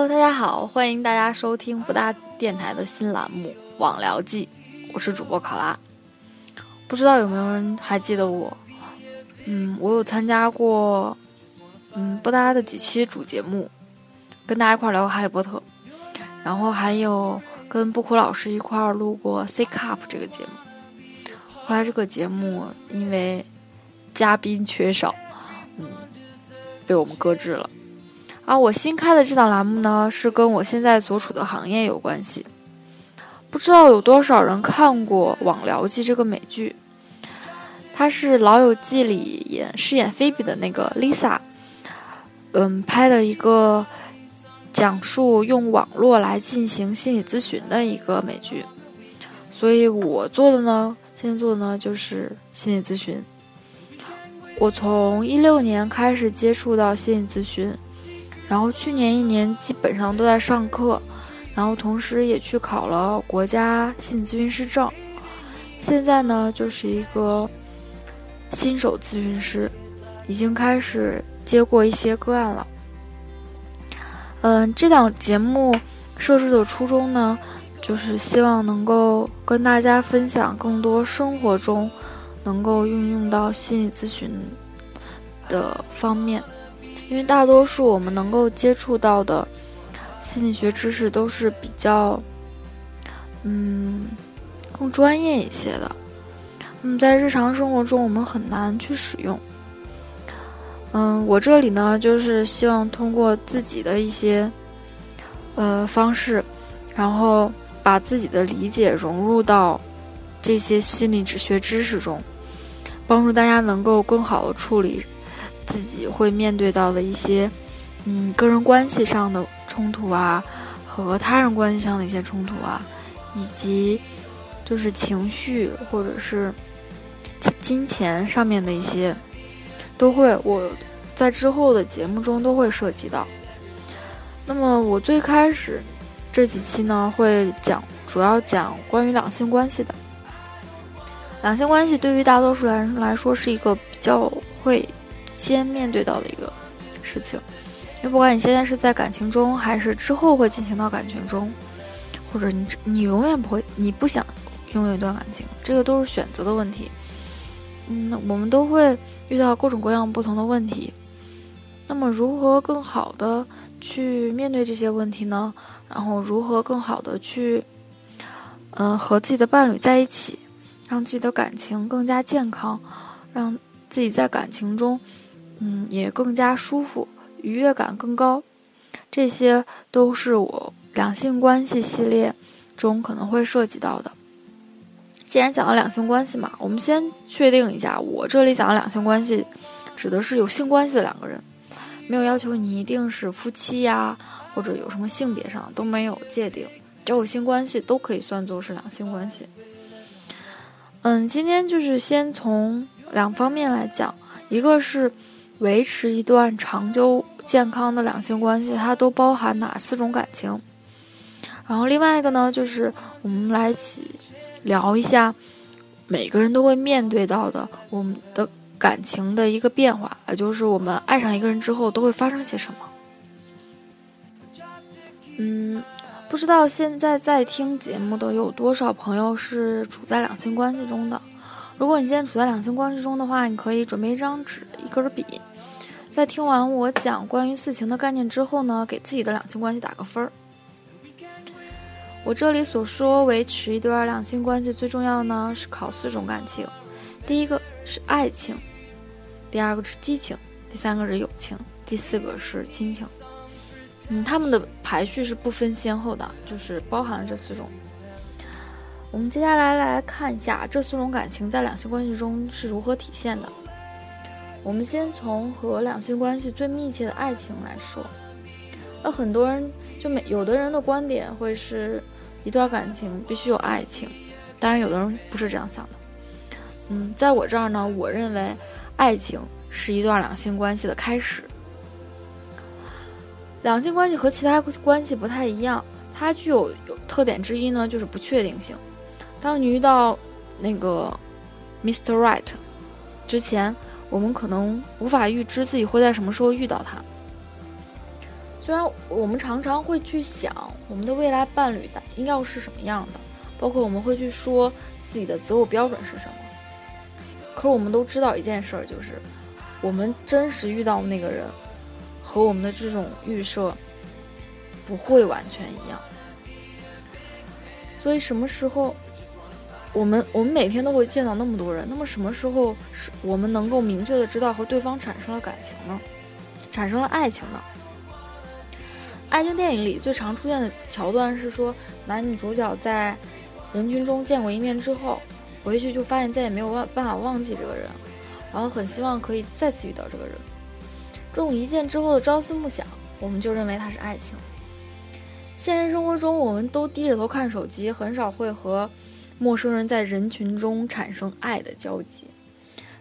Hello，大家好，欢迎大家收听不搭电台的新栏目《网聊记》，我是主播考拉。不知道有没有人还记得我？嗯，我有参加过嗯不搭的几期主节目，跟大家一块聊过《哈利波特》，然后还有跟布库老师一块录过《C Cup》这个节目。后来这个节目因为嘉宾缺少，嗯，被我们搁置了。啊，我新开的这档栏目呢，是跟我现在所处的行业有关系。不知道有多少人看过《网聊记》这个美剧？它是《老友记》里演饰演菲比的那个 Lisa，嗯，拍的一个讲述用网络来进行心理咨询的一个美剧。所以我做的呢，现在做的呢就是心理咨询。我从一六年开始接触到心理咨询。然后去年一年基本上都在上课，然后同时也去考了国家心理咨询师证。现在呢，就是一个新手咨询师，已经开始接过一些个案了。嗯，这档节目设置的初衷呢，就是希望能够跟大家分享更多生活中能够运用到心理咨询的方面。因为大多数我们能够接触到的心理学知识都是比较，嗯，更专业一些的。那么在日常生活中，我们很难去使用。嗯，我这里呢，就是希望通过自己的一些呃方式，然后把自己的理解融入到这些心理学知识中，帮助大家能够更好的处理。自己会面对到的一些，嗯，个人关系上的冲突啊，和他人关系上的一些冲突啊，以及就是情绪或者是金钱上面的一些，都会我在之后的节目中都会涉及到。那么我最开始这几期呢，会讲主要讲关于两性关系的。两性关系对于大多数人来说是一个比较会。先面对到的一个事情，因为不管你现在是在感情中，还是之后会进行到感情中，或者你你永远不会，你不想拥有一段感情，这个都是选择的问题。嗯，我们都会遇到各种各样不同的问题。那么，如何更好的去面对这些问题呢？然后，如何更好的去，嗯，和自己的伴侣在一起，让自己的感情更加健康，让自己在感情中。嗯，也更加舒服，愉悦感更高，这些都是我两性关系系列中可能会涉及到的。既然讲到两性关系嘛，我们先确定一下，我这里讲的两性关系，指的是有性关系的两个人，没有要求你一定是夫妻呀，或者有什么性别上都没有界定，只要有性关系都可以算作是两性关系。嗯，今天就是先从两方面来讲，一个是。维持一段长久健康的两性关系，它都包含哪四种感情？然后另外一个呢，就是我们来一起聊一下每个人都会面对到的我们的感情的一个变化，也就是我们爱上一个人之后都会发生些什么。嗯，不知道现在在听节目的有多少朋友是处在两性关系中的？如果你现在处在两性关系中的话，你可以准备一张纸、一根笔。在听完我讲关于四情的概念之后呢，给自己的两性关系打个分儿。我这里所说维持一段两性关系最重要呢是考四种感情，第一个是爱情，第二个是激情，第三个是友情，第四个是亲情。嗯，他们的排序是不分先后的，就是包含了这四种。我们接下来来看一下这四种感情在两性关系中是如何体现的。我们先从和两性关系最密切的爱情来说，那很多人就没有的人的观点会是一段感情必须有爱情，当然有的人不是这样想的。嗯，在我这儿呢，我认为爱情是一段两性关系的开始。两性关系和其他关系不太一样，它具有有特点之一呢，就是不确定性。当你遇到那个 Mr. Right 之前。我们可能无法预知自己会在什么时候遇到他，虽然我们常常会去想我们的未来伴侣的应该要是什么样的，包括我们会去说自己的择偶标准是什么，可是我们都知道一件事儿，就是我们真实遇到那个人和我们的这种预设不会完全一样。所以什么时候我们我们每天都会见到那么多人，那么什么时候是我们能够明确的知道和对方产生了感情呢？产生了爱情呢？爱情电影里最常出现的桥段是说，男女主角在人群中见过一面之后，回去就发现再也没有办办法忘记这个人，然后很希望可以再次遇到这个人。这种一见之后的朝思暮想，我们就认为它是爱情。现实生活中，我们都低着头看手机，很少会和陌生人在人群中产生爱的交集。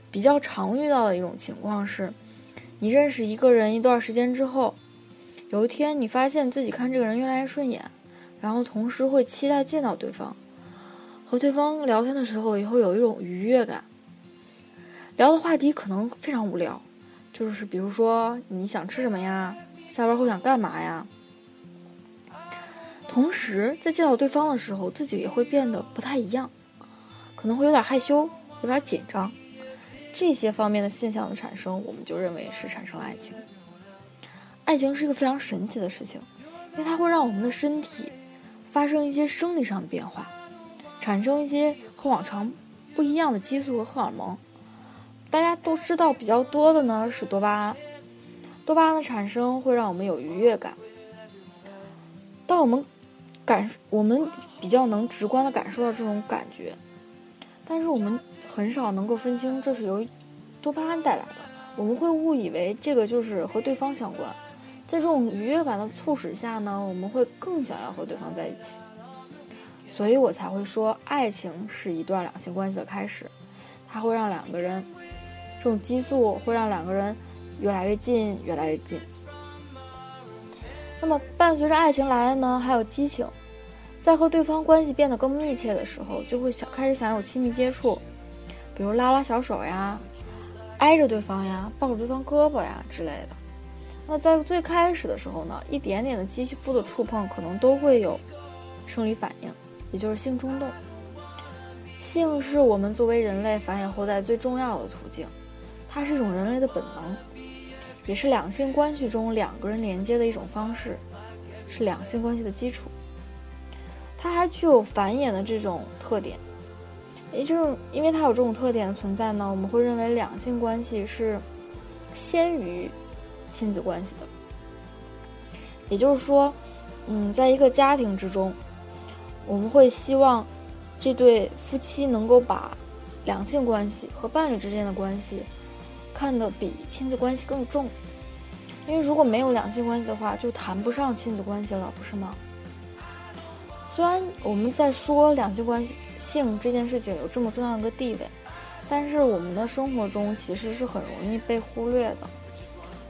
比较常遇到的一种情况是，你认识一个人一段时间之后。有一天，你发现自己看这个人越来越顺眼，然后同时会期待见到对方，和对方聊天的时候，也会有一种愉悦感。聊的话题可能非常无聊，就是比如说你想吃什么呀，下班后想干嘛呀。同时，在见到对方的时候，自己也会变得不太一样，可能会有点害羞，有点紧张。这些方面的现象的产生，我们就认为是产生了爱情。爱情是一个非常神奇的事情，因为它会让我们的身体发生一些生理上的变化，产生一些和往常不一样的激素和荷尔蒙。大家都知道比较多的呢是多巴胺，多巴胺的产生会让我们有愉悦感。当我们感我们比较能直观的感受到这种感觉，但是我们很少能够分清这是由多巴胺带来的，我们会误以为这个就是和对方相关。在这种愉悦感的促使下呢，我们会更想要和对方在一起，所以我才会说，爱情是一段两性关系的开始，它会让两个人，这种激素会让两个人越来越近，越来越近。那么伴随着爱情来的呢，还有激情，在和对方关系变得更密切的时候，就会想开始想有亲密接触，比如拉拉小手呀，挨着对方呀，抱着对方胳膊呀之类的。那在最开始的时候呢，一点点的肌肤的触碰可能都会有生理反应，也就是性冲动。性是我们作为人类繁衍后代最重要的途径，它是一种人类的本能，也是两性关系中两个人连接的一种方式，是两性关系的基础。它还具有繁衍的这种特点，也就是因为它有这种特点的存在呢，我们会认为两性关系是先于。亲子关系的，也就是说，嗯，在一个家庭之中，我们会希望这对夫妻能够把两性关系和伴侣之间的关系看得比亲子关系更重，因为如果没有两性关系的话，就谈不上亲子关系了，不是吗？虽然我们在说两性关系性这件事情有这么重要一个地位，但是我们的生活中其实是很容易被忽略的。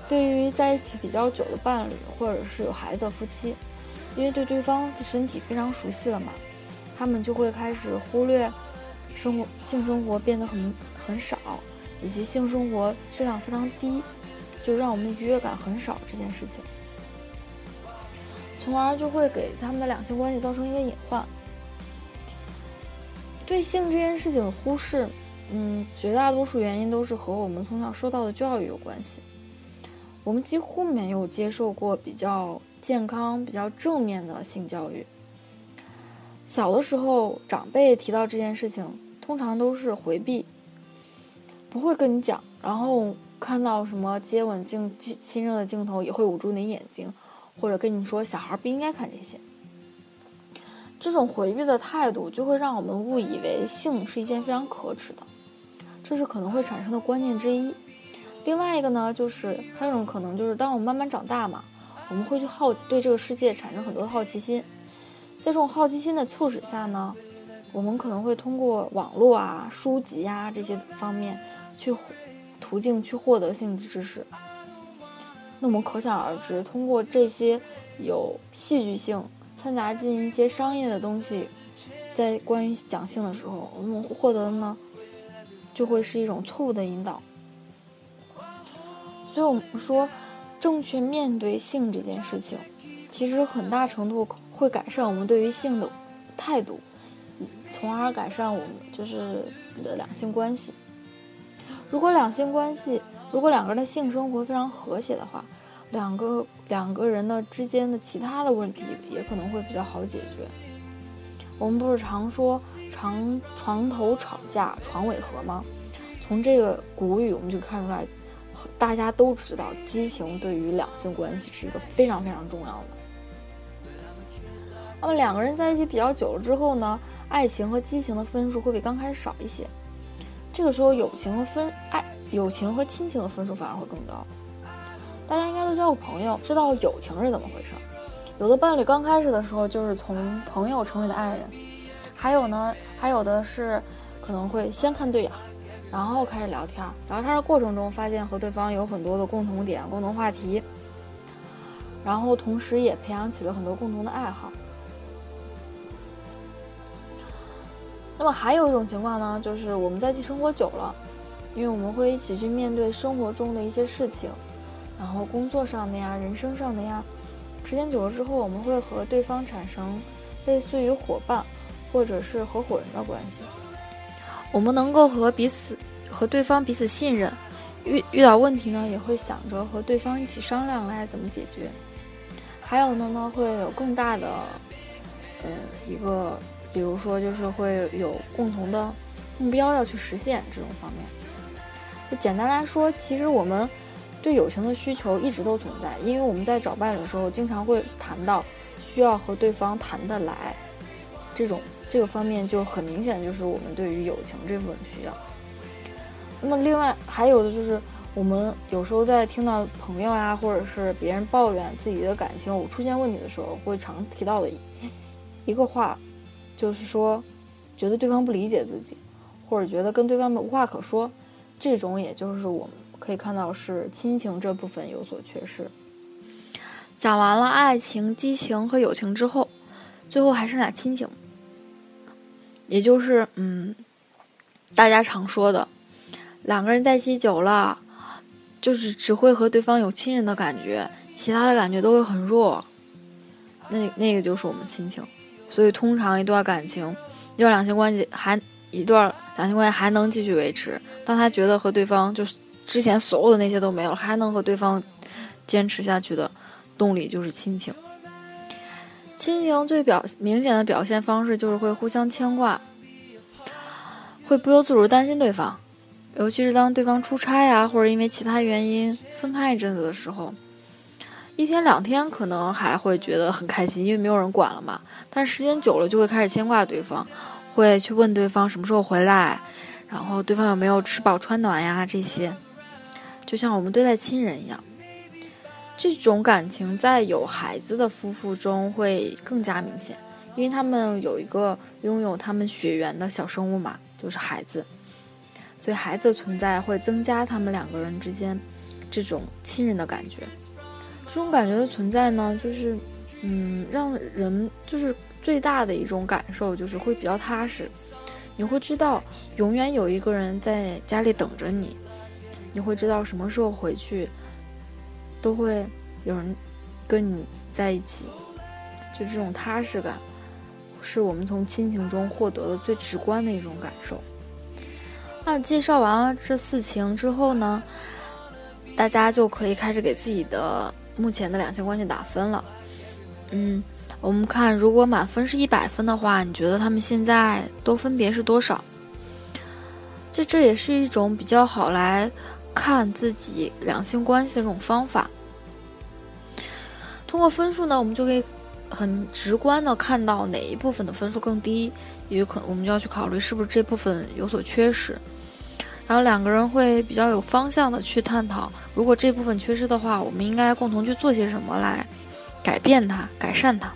对于在一起比较久的伴侣，或者是有孩子的夫妻，因为对对方的身体非常熟悉了嘛，他们就会开始忽略生活性生活变得很很少，以及性生活质量非常低，就让我们愉悦感很少这件事情，从而就会给他们的两性关系造成一个隐患。对性这件事情的忽视，嗯，绝大多数原因都是和我们从小受到的教育有关系。我们几乎没有接受过比较健康、比较正面的性教育。小的时候，长辈提到这件事情，通常都是回避，不会跟你讲。然后看到什么接吻镜、亲热的镜头，也会捂住你眼睛，或者跟你说小孩不应该看这些。这种回避的态度，就会让我们误以为性是一件非常可耻的，这是可能会产生的观念之一。另外一个呢，就是还有一种可能，就是当我们慢慢长大嘛，我们会去好对这个世界产生很多的好奇心，在这种好奇心的促使下呢，我们可能会通过网络啊、书籍呀这些方面去途径去获得性知识。那我们可想而知，通过这些有戏剧性、掺杂进一些商业的东西，在关于讲性的时候，我们获得的呢，就会是一种错误的引导。所以，我们说，正确面对性这件事情，其实很大程度会改善我们对于性的态度，从而改善我们就是的两性关系。如果两性关系，如果两个人的性生活非常和谐的话，两个两个人的之间的其他的问题也可能会比较好解决。我们不是常说床床头吵架床尾和吗？从这个古语我们就看出来，大家都知道激情对于两性关系是一个非常非常重要的。那么两个人在一起比较久了之后呢，爱情和激情的分数会比刚开始少一些。这个时候友情和分爱友情和亲情的分数反而会更高。大家应该都交过朋友，知道友情是怎么回事。有的伴侣刚开始的时候就是从朋友成为的爱人，还有呢，还有的是可能会先看对眼。然后开始聊天，聊天的过程中发现和对方有很多的共同点、共同话题，然后同时也培养起了很多共同的爱好。那么还有一种情况呢，就是我们在一起生活久了，因为我们会一起去面对生活中的一些事情，然后工作上的呀、人生上的呀，时间久了之后，我们会和对方产生类似于伙伴或者是合伙人的关系。我们能够和彼此、和对方彼此信任，遇遇到问题呢，也会想着和对方一起商量来怎么解决。还有的呢，会有更大的，呃，一个，比如说就是会有共同的目标要去实现这种方面。就简单来说，其实我们对友情的需求一直都存在，因为我们在找伴侣的时候，经常会谈到需要和对方谈得来这种。这个方面就很明显，就是我们对于友情这部分需要。那么，另外还有的就是，我们有时候在听到朋友啊，或者是别人抱怨自己的感情有出现问题的时候，会常提到的一个话，就是说，觉得对方不理解自己，或者觉得跟对方无话可说。这种也就是我们可以看到是亲情这部分有所缺失。讲完了爱情、激情和友情之后，最后还剩下亲情。也就是，嗯，大家常说的，两个人在一起久了，就是只会和对方有亲人的感觉，其他的感觉都会很弱。那那个就是我们亲情。所以，通常一段感情，一段两性关系还一段两性关系还能继续维持，当他觉得和对方就是之前所有的那些都没有了，还能和对方坚持下去的动力就是亲情。亲情最表明显的表现方式就是会互相牵挂，会不由自主担心对方，尤其是当对方出差呀，或者因为其他原因分开一阵子的时候，一天两天可能还会觉得很开心，因为没有人管了嘛。但时间久了就会开始牵挂对方，会去问对方什么时候回来，然后对方有没有吃饱穿暖呀，这些，就像我们对待亲人一样。这种感情在有孩子的夫妇中会更加明显，因为他们有一个拥有他们血缘的小生物嘛，就是孩子，所以孩子的存在会增加他们两个人之间这种亲人的感觉。这种感觉的存在呢，就是嗯，让人就是最大的一种感受就是会比较踏实，你会知道永远有一个人在家里等着你，你会知道什么时候回去。都会有人跟你在一起，就这种踏实感，是我们从亲情中获得的最直观的一种感受。那介绍完了这四情之后呢，大家就可以开始给自己的目前的两性关系打分了。嗯，我们看，如果满分是一百分的话，你觉得他们现在都分别是多少？这这也是一种比较好来。看自己两性关系的这种方法，通过分数呢，我们就可以很直观的看到哪一部分的分数更低，也有可能我们就要去考虑是不是这部分有所缺失。然后两个人会比较有方向的去探讨，如果这部分缺失的话，我们应该共同去做些什么来改变它、改善它。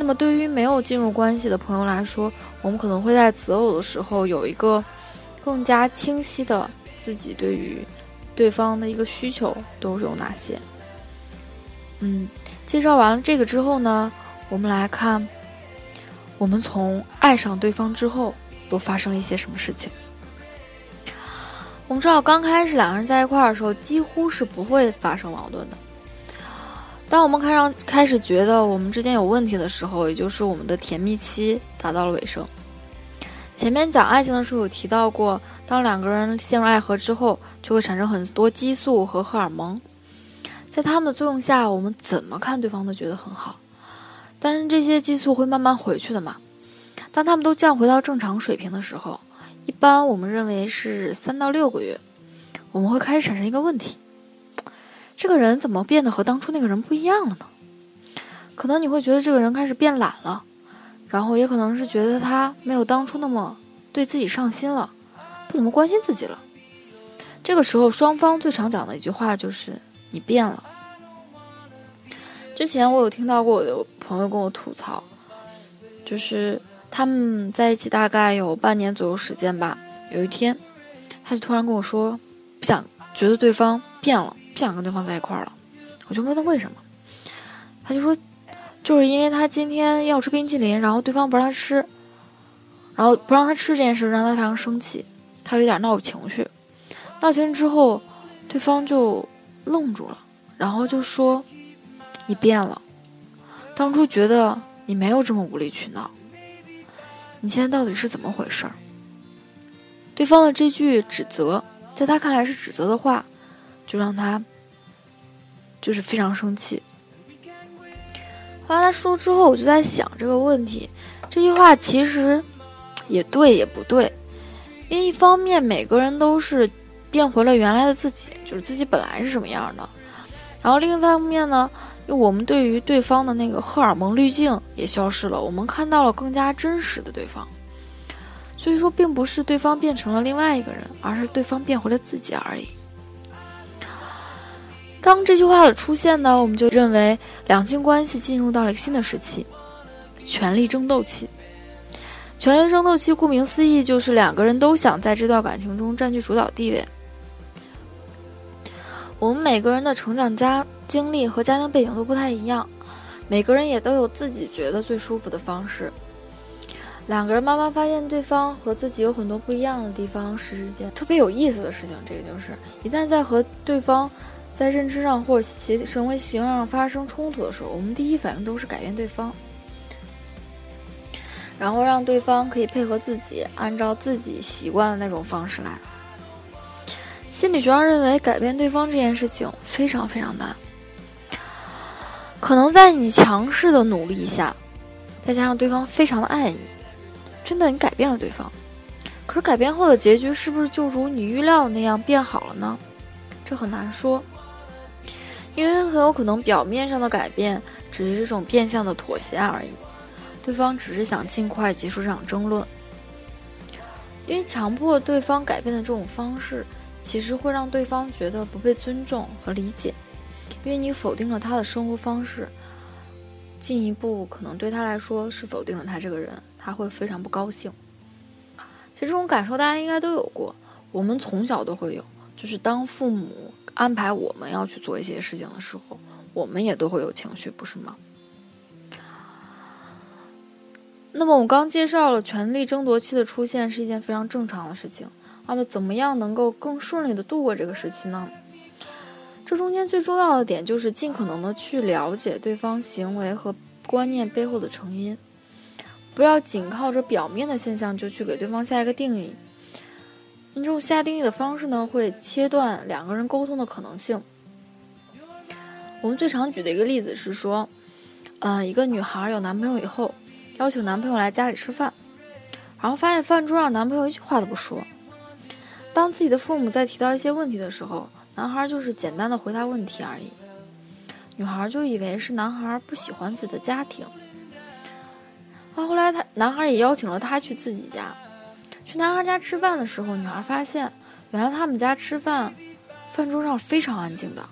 那么对于没有进入关系的朋友来说，我们可能会在择偶的时候有一个更加清晰的。自己对于对方的一个需求都有哪些？嗯，介绍完了这个之后呢，我们来看，我们从爱上对方之后都发生了一些什么事情。我们知道，刚开始两个人在一块儿的时候，几乎是不会发生矛盾的。当我们开上开始觉得我们之间有问题的时候，也就是我们的甜蜜期达到了尾声。前面讲爱情的时候有提到过，当两个人陷入爱河之后，就会产生很多激素和荷尔蒙，在他们的作用下，我们怎么看对方都觉得很好。但是这些激素会慢慢回去的嘛？当他们都降回到正常水平的时候，一般我们认为是三到六个月，我们会开始产生一个问题：这个人怎么变得和当初那个人不一样了呢？可能你会觉得这个人开始变懒了。然后也可能是觉得他没有当初那么对自己上心了，不怎么关心自己了。这个时候，双方最常讲的一句话就是“你变了”。之前我有听到过我的朋友跟我吐槽，就是他们在一起大概有半年左右时间吧。有一天，他就突然跟我说，不想觉得对方变了，不想跟对方在一块儿了。我就问他为什么，他就说。就是因为他今天要吃冰淇淋，然后对方不让他吃，然后不让他吃这件事让他非常生气，他有点闹情绪。闹情绪之后，对方就愣住了，然后就说：“你变了，当初觉得你没有这么无理取闹，你现在到底是怎么回事？”对方的这句指责，在他看来是指责的话，就让他就是非常生气。后来他说之后，我就在想这个问题。这句话其实也对也不对，因为一方面每个人都是变回了原来的自己，就是自己本来是什么样的。然后另一方面呢，因为我们对于对方的那个荷尔蒙滤镜也消失了，我们看到了更加真实的对方。所以说，并不是对方变成了另外一个人，而是对方变回了自己而已。当这句话的出现呢，我们就认为两性关系进入到了一个新的时期——权力争斗期。权力争斗期顾名思义，就是两个人都想在这段感情中占据主导地位。我们每个人的成长家经历和家庭背景都不太一样，每个人也都有自己觉得最舒服的方式。两个人慢慢发现对方和自己有很多不一样的地方，是一件特别有意思的事情。这个就是一旦在和对方。在认知上或者行为习惯上发生冲突的时候，我们第一反应都是改变对方，然后让对方可以配合自己，按照自己习惯的那种方式来。心理学上认为，改变对方这件事情非常非常难。可能在你强势的努力下，再加上对方非常的爱你，真的你改变了对方。可是改变后的结局是不是就如你预料那样变好了呢？这很难说。因为很有可能表面上的改变只是这种变相的妥协而已，对方只是想尽快结束这场争论。因为强迫对方改变的这种方式，其实会让对方觉得不被尊重和理解，因为你否定了他的生活方式，进一步可能对他来说是否定了他这个人，他会非常不高兴。其实这种感受大家应该都有过，我们从小都会有，就是当父母。安排我们要去做一些事情的时候，我们也都会有情绪，不是吗？那么我刚介绍了权力争夺期的出现是一件非常正常的事情。那么怎么样能够更顺利的度过这个时期呢？这中间最重要的点就是尽可能的去了解对方行为和观念背后的成因，不要仅靠着表面的现象就去给对方下一个定义。你这种下定义的方式呢，会切断两个人沟通的可能性。我们最常举的一个例子是说，嗯，一个女孩有男朋友以后，邀请男朋友来家里吃饭，然后发现饭桌上男朋友一句话都不说。当自己的父母在提到一些问题的时候，男孩就是简单的回答问题而已。女孩就以为是男孩不喜欢自己的家庭。啊，后来他男孩也邀请了她去自己家。去男孩家吃饭的时候，女孩发现，原来他们家吃饭，饭桌上非常安静的，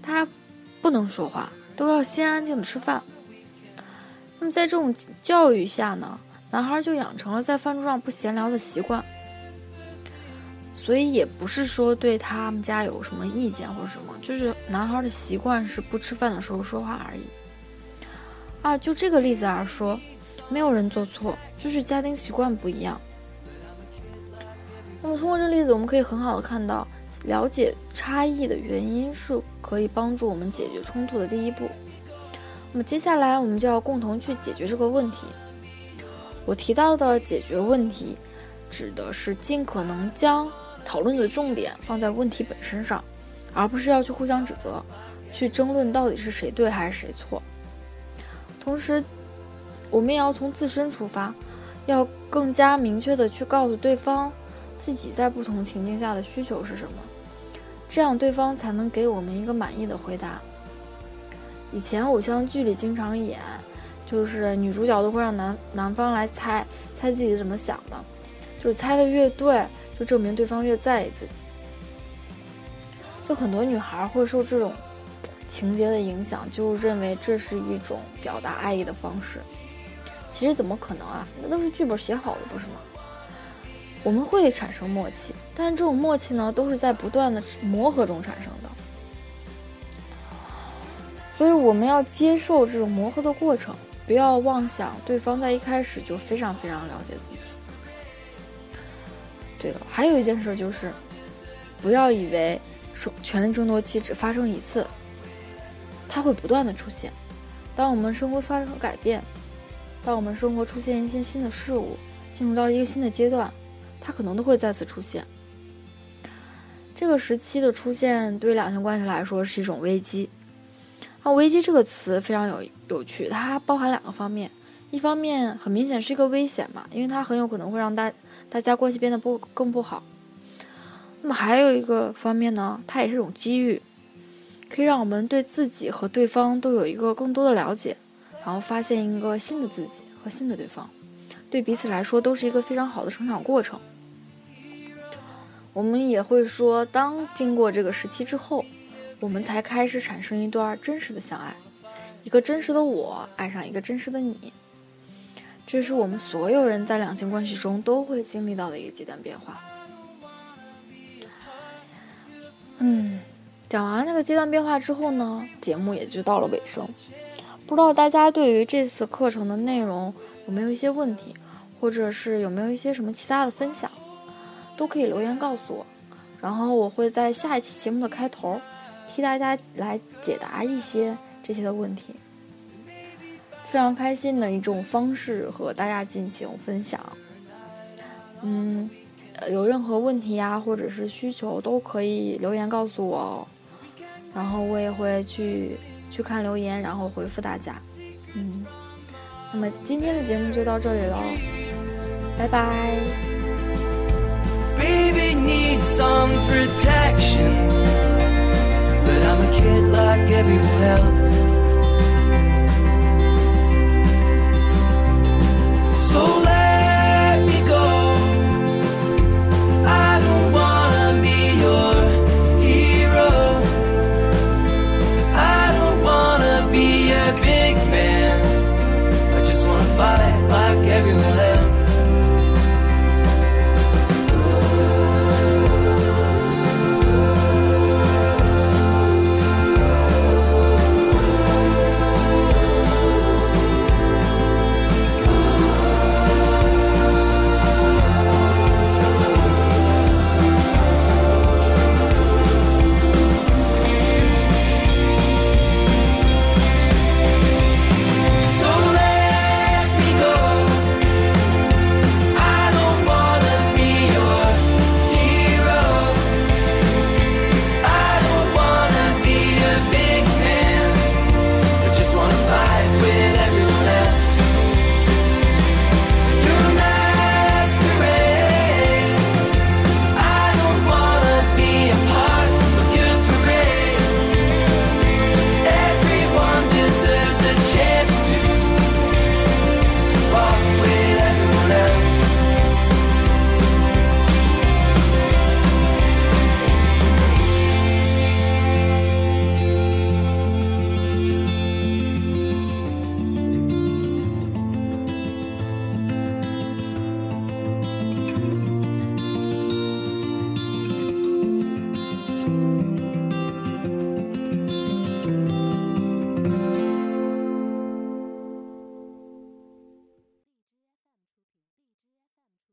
大家不能说话，都要先安静的吃饭。那么在这种教育下呢，男孩就养成了在饭桌上不闲聊的习惯。所以也不是说对他们家有什么意见或者什么，就是男孩的习惯是不吃饭的时候说话而已。啊，就这个例子而说，没有人做错，就是家庭习惯不一样。那么通过这例子，我们可以很好的看到，了解差异的原因是可以帮助我们解决冲突的第一步。那么接下来我们就要共同去解决这个问题。我提到的解决问题，指的是尽可能将讨论的重点放在问题本身上，而不是要去互相指责，去争论到底是谁对还是谁错。同时，我们也要从自身出发，要更加明确的去告诉对方自己在不同情境下的需求是什么，这样对方才能给我们一个满意的回答。以前偶像剧里经常演，就是女主角都会让男男方来猜猜自己怎么想的，就是猜的越对，就证明对方越在意自己。就很多女孩会受这种情节的影响，就认为这是一种表达爱意的方式。其实怎么可能啊？那都是剧本写好的，不是吗？我们会产生默契，但这种默契呢，都是在不断的磨合中产生的。所以我们要接受这种磨合的过程，不要妄想对方在一开始就非常非常了解自己。对了，还有一件事就是，不要以为争权力争夺期只发生一次，它会不断的出现。当我们生活发生改变，当我们生活出现一些新的事物，进入到一个新的阶段，它可能都会再次出现。这个时期的出现，对两性关系来说是一种危机。啊，危机这个词非常有有趣，它包含两个方面，一方面很明显是一个危险嘛，因为它很有可能会让大大家关系变得不更不好。那么还有一个方面呢，它也是一种机遇，可以让我们对自己和对方都有一个更多的了解，然后发现一个新的自己和新的对方，对彼此来说都是一个非常好的成长过程。我们也会说，当经过这个时期之后。我们才开始产生一段真实的相爱，一个真实的我爱上一个真实的你，这是我们所有人在两性关系中都会经历到的一个阶段变化。嗯，讲完了这个阶段变化之后呢，节目也就到了尾声。不知道大家对于这次课程的内容有没有一些问题，或者是有没有一些什么其他的分享，都可以留言告诉我，然后我会在下一期节目的开头。替大家来解答一些这些的问题，非常开心的一种方式和大家进行分享。嗯，有任何问题呀，或者是需求，都可以留言告诉我。然后我也会去去看留言，然后回复大家。嗯，那么今天的节目就到这里喽，拜拜。Baby needs some protection. But I'm a kid like everyone else. So let